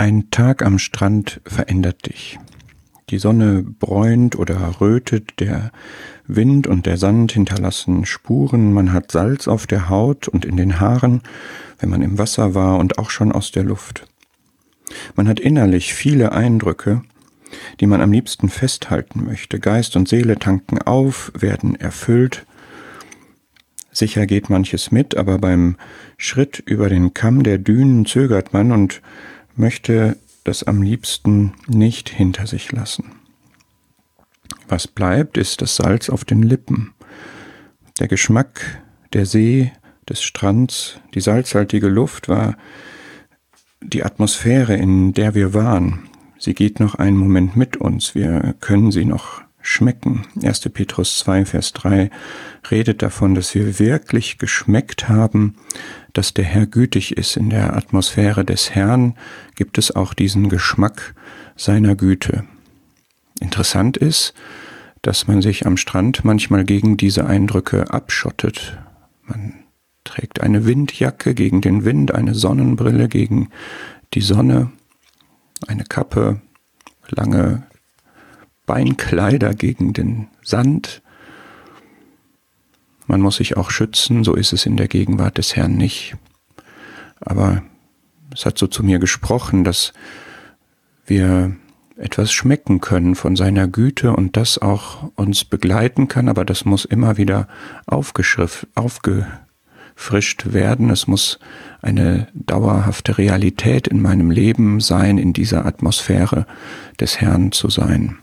Ein Tag am Strand verändert dich. Die Sonne bräunt oder rötet, der Wind und der Sand hinterlassen Spuren, man hat Salz auf der Haut und in den Haaren, wenn man im Wasser war und auch schon aus der Luft. Man hat innerlich viele Eindrücke, die man am liebsten festhalten möchte. Geist und Seele tanken auf, werden erfüllt. Sicher geht manches mit, aber beim Schritt über den Kamm der Dünen zögert man und möchte das am liebsten nicht hinter sich lassen. Was bleibt, ist das Salz auf den Lippen. Der Geschmack der See, des Strands, die salzhaltige Luft war die Atmosphäre, in der wir waren. Sie geht noch einen Moment mit uns, wir können sie noch schmecken. 1. Petrus 2, Vers 3 redet davon, dass wir wirklich geschmeckt haben, dass der Herr gütig ist. In der Atmosphäre des Herrn gibt es auch diesen Geschmack seiner Güte. Interessant ist, dass man sich am Strand manchmal gegen diese Eindrücke abschottet. Man trägt eine Windjacke gegen den Wind, eine Sonnenbrille gegen die Sonne, eine Kappe, lange Beinkleider gegen den Sand. Man muss sich auch schützen, so ist es in der Gegenwart des Herrn nicht. Aber es hat so zu mir gesprochen, dass wir etwas schmecken können von seiner Güte und das auch uns begleiten kann, aber das muss immer wieder aufgefrischt werden. Es muss eine dauerhafte Realität in meinem Leben sein, in dieser Atmosphäre des Herrn zu sein.